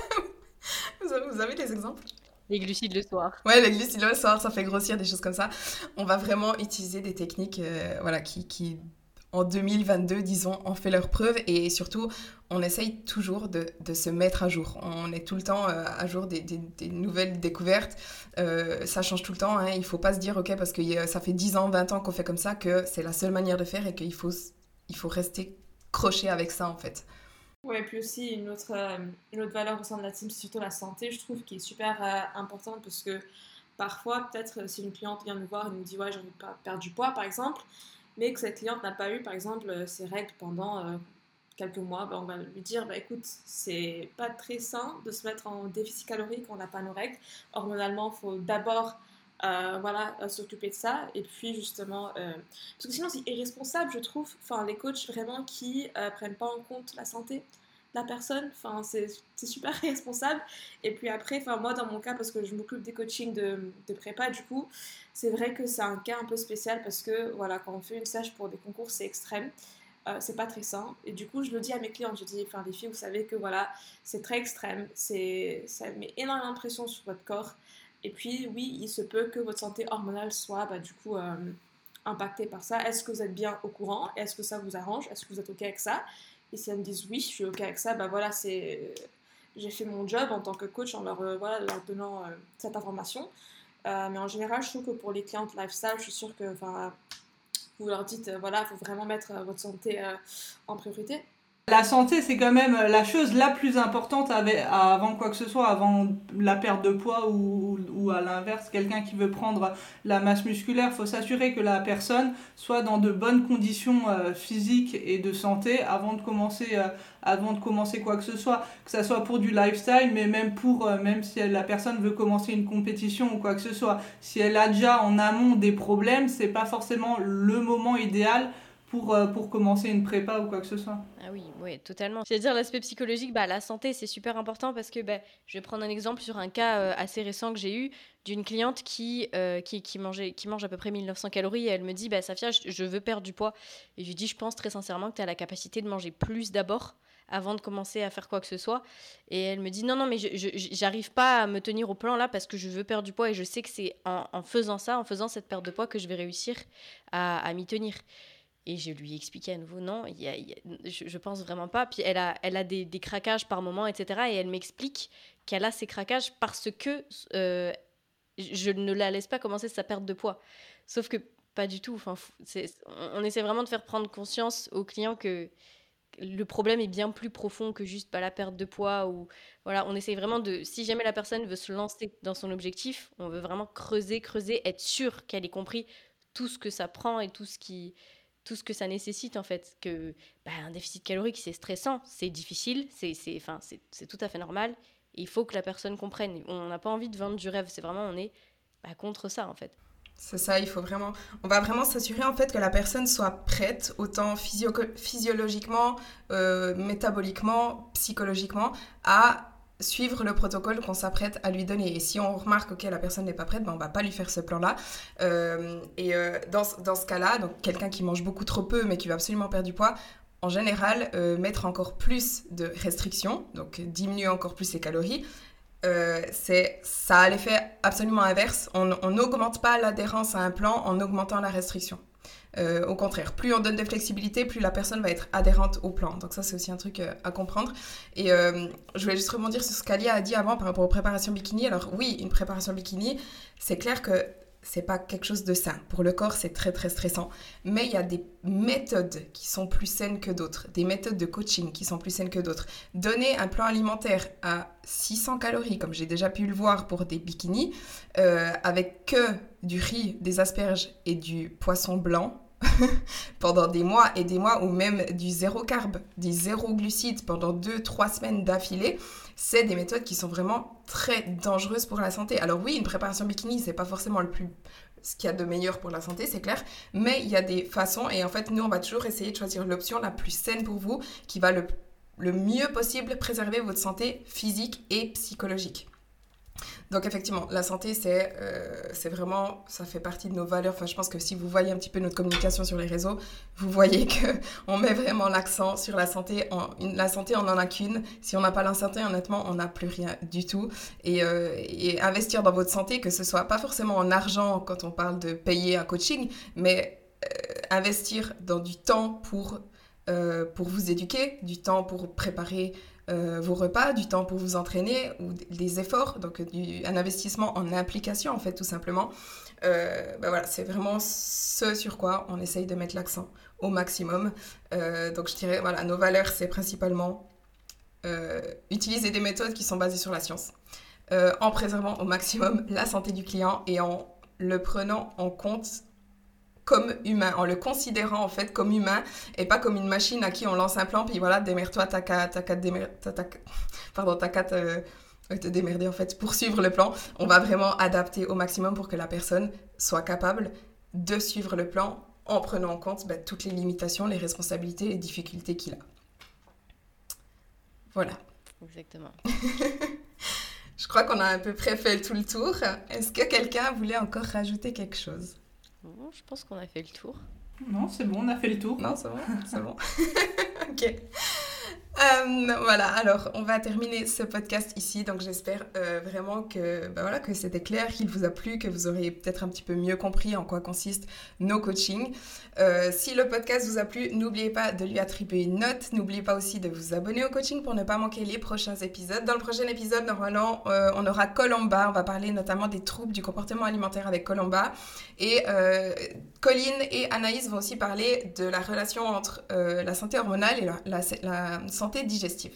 Vous avez des exemples? Les glucides le soir. Ouais, les glucides le soir, ça fait grossir, des choses comme ça. On va vraiment utiliser des techniques euh, voilà, qui, qui, en 2022, disons, ont fait leurs preuves et surtout, on essaye toujours de, se mettre à jour. On est tout le temps euh, à jour des, nouvelles découvertes. Euh, ça change tout le temps. Hein. Il ne faut pas se dire, OK, parce que ça fait 10 ans, 20 ans qu'on fait comme ça, que c'est la seule manière de faire et qu'il faut, il faut rester croché avec ça, en fait. Ouais, puis aussi une autre, euh, une autre valeur au sein de la team, c'est surtout la santé, je trouve, qui est super importante parce que parfois, peut-être, si une cliente vient nous voir et nous dit, ouais, j'ai envie de perdre du poids, par exemple, mais que cette cliente n'a pas eu, par exemple, euh, ses règles pendant euh, quelques mois, ben, on va lui dire bah, écoute, c'est pas très sain de se mettre en déficit calorique on n'a pas nos règles. Hormonalement, il faut d'abord euh, voilà, s'occuper de ça. Et puis justement, parce que sinon c'est irresponsable, je trouve, enfin, les coachs vraiment qui prennent pas en compte la santé la personne. Enfin, c'est super responsable. Et puis après, enfin, moi, dans mon cas, parce que je m'occupe des coachings de, de, prépa, du coup, c'est vrai que c'est un cas un peu spécial parce que, voilà, quand on fait une sèche pour des concours, c'est extrême. Euh, c'est pas très sain. Et du coup, je le dis à mes clients, je dis, enfin, les filles, vous savez que voilà, c'est très extrême, c'est, ça met énormément de pression sur votre corps. Et puis, oui, il se peut que votre santé hormonale soit, bah, du coup, euh, impactée par ça. Est-ce que vous êtes bien au courant? Est-ce que ça vous arrange? Est-ce que vous êtes OK avec ça? Et si elles me disent oui, je suis OK avec ça, bah voilà, c'est j'ai fait mon job en tant que coach en leur, euh, donnant euh, cette information. Euh, mais en général, je trouve que pour les clientes lifestyle, je suis sûre que vous leur dites, voilà, il faut vraiment mettre votre santé en priorité. La santé, c'est quand même la chose la plus importante avant quoi que ce soit, avant la perte de poids ou, à l'inverse, quelqu'un qui veut prendre la masse musculaire. Faut s'assurer que la personne soit dans de bonnes conditions euh, physiques et de santé avant de commencer, euh, avant de commencer quoi que ce soit. Que ce soit pour du lifestyle, mais même pour, euh, même si la personne veut commencer une compétition ou quoi que ce soit. Si elle a déjà en amont des problèmes, c'est pas forcément le moment idéal pour, euh, pour commencer une prépa ou quoi que ce soit. Ah oui, oui, totalement. C'est-à-dire l'aspect psychologique, bah, la santé, c'est super important parce que bah, je vais prendre un exemple sur un cas euh, assez récent que j'ai eu d'une cliente qui, euh, qui, mangeait, qui mange à peu près 1900 calories et elle me dit, bah, Safia, je, veux perdre du poids. Et je lui dis, je pense très sincèrement que tu as la capacité de manger plus d'abord avant de commencer à faire quoi que ce soit. Et elle me dit non, non, mais je j'arrive pas à me tenir au plan là parce que je veux perdre du poids et je sais que c'est en, faisant ça, en faisant cette perte de poids, que je vais réussir à m'y tenir. Et je lui ai expliqué à nouveau, non, je, je, pense vraiment pas. Puis elle a, elle a des, craquages par moment, etc. Et elle m'explique qu'elle a ces craquages parce que euh, je ne la laisse pas commencer sa perte de poids. Sauf que pas du tout. Enfin, on essaie vraiment de faire prendre conscience aux clients que le problème est bien plus profond que juste pas la perte de poids ou voilà on essaie vraiment de si jamais la personne veut se lancer dans son objectif on veut vraiment creuser creuser être sûr qu'elle ait compris tout ce que ça prend et tout ce qui tout ce que ça nécessite en fait. Que bah, un déficit calorique c'est stressant, c'est difficile, c'est enfin c'est tout à fait normal. il faut que la personne comprenne. On n'a pas envie de vendre du rêve, c'est vraiment on est bah, contre ça en fait. C'est ça, il faut vraiment. On va vraiment s'assurer en fait que la personne soit prête, autant physiologiquement, euh, métaboliquement, psychologiquement, à suivre le protocole qu'on s'apprête à lui donner. Et si on remarque que la personne n'est pas prête, ben, on va pas lui faire ce plan-là. Euh, et euh, dans, dans, ce cas-là, quelqu'un qui mange beaucoup trop peu mais qui veut absolument perdre du poids, en général, euh, mettre encore plus de restrictions, donc diminuer encore plus les calories, c'est ça a l'effet absolument inverse. On n'augmente pas l'adhérence à un plan en augmentant la restriction. Euh, au contraire, plus on donne de flexibilité, plus la personne va être adhérente au plan. Donc ça, c'est aussi un truc euh, à comprendre. Et euh, je voulais juste rebondir sur ce qu'Alia a dit avant par rapport aux préparations bikini. Alors oui, une préparation bikini, c'est clair que c'est pas quelque chose de sain. Pour le corps, c'est très très stressant. Mais il y a des méthodes qui sont plus saines que d'autres, des méthodes de coaching qui sont plus saines que d'autres. Donner un plan alimentaire à 600 calories, comme j'ai déjà pu le voir pour des bikinis, avec que du riz, des asperges et du poisson blanc, pendant des mois et des mois, ou même du zéro carbe, du zéro glucide pendant deux, trois semaines d'affilée, c'est des méthodes qui sont vraiment très dangereuses pour la santé. Alors oui, une préparation bikini, c'est pas forcément le plus ce qu'il y a de meilleur pour la santé, c'est clair, mais il y a des façons et en fait, nous, on va toujours essayer de choisir l'option la plus saine pour vous, qui va le, le mieux possible préserver votre santé physique et psychologique. Donc effectivement, la santé, c'est euh, c'est vraiment, ça fait partie de nos valeurs. Enfin, je pense que si vous voyez un petit peu notre communication sur les réseaux, vous voyez qu'on met vraiment l'accent sur la santé. En, la santé, on n'en a qu'une. Si on n'a pas la honnêtement, on n'a plus rien du tout. Et, euh, et, investir dans votre santé, que ce soit pas forcément en argent quand on parle de payer un coaching, mais euh, investir dans du temps pour, pour vous éduquer, du temps pour préparer euh, vos repas, du temps pour vous entraîner ou des efforts, donc un investissement en implication en fait tout simplement. Euh, ben voilà, c'est vraiment ce sur quoi on essaye de mettre l'accent au maximum. Euh, donc je dirais, voilà, nos valeurs, c'est principalement euh, utiliser des méthodes qui sont basées sur la science, en préservant au maximum la santé du client et en le prenant en compte comme humain, en le considérant en fait comme humain et pas comme une machine à qui on lance un plan, puis voilà, démerde-toi, t'as qu'à pardon, t'as qu'à te, te démerder en fait pour suivre le plan. On va vraiment adapter au maximum pour que la personne soit capable de suivre le plan en prenant en compte bah, toutes les limitations, les responsabilités, les difficultés qu'il a. Voilà. Exactement. Je crois qu'on a à peu près fait tout le tour. Est-ce que quelqu'un voulait encore rajouter quelque chose? Bon, je pense qu'on a fait le tour. Non, c'est bon, on a fait le tour. Non, c'est bon, c'est bon. ok. Euh, voilà, alors on va terminer ce podcast ici. Donc j'espère euh, vraiment que, bah voilà, que c'était clair, qu'il vous a plu, que vous aurez peut-être un petit peu mieux compris en quoi consistent nos coachings. Euh, si le podcast vous a plu, n'oubliez pas de lui attribuer une note. N'oubliez pas aussi de vous abonner au coaching pour ne pas manquer les prochains épisodes. Dans le prochain épisode, normalement, on aura Colomba. On va parler notamment des troubles du comportement alimentaire avec Colomba. Et Colline et Anaïs vont aussi parler de la relation entre la santé hormonale et la santé digestive.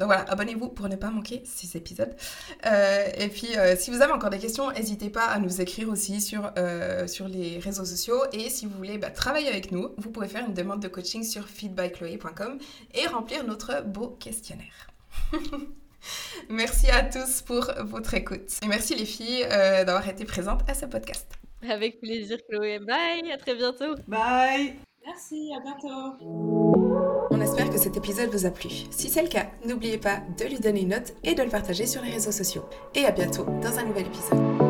Donc voilà, abonnez-vous pour ne pas manquer ces épisodes. Euh, et puis, euh, si vous avez encore des questions, n'hésitez pas à nous écrire aussi sur, euh, sur les réseaux sociaux. Et si vous voulez bah, travailler avec nous, vous pouvez faire une demande de coaching sur feedbychloé.com et remplir notre beau questionnaire. merci à tous pour votre écoute. Et merci les filles euh, d'avoir été présentes à ce podcast. Avec plaisir, Chloé. Bye, à très bientôt. Bye Merci, à bientôt. On espère que cet épisode vous a plu. Si c'est le cas, n'oubliez pas de lui donner une note et de le partager sur les réseaux sociaux. Et à bientôt dans un nouvel épisode.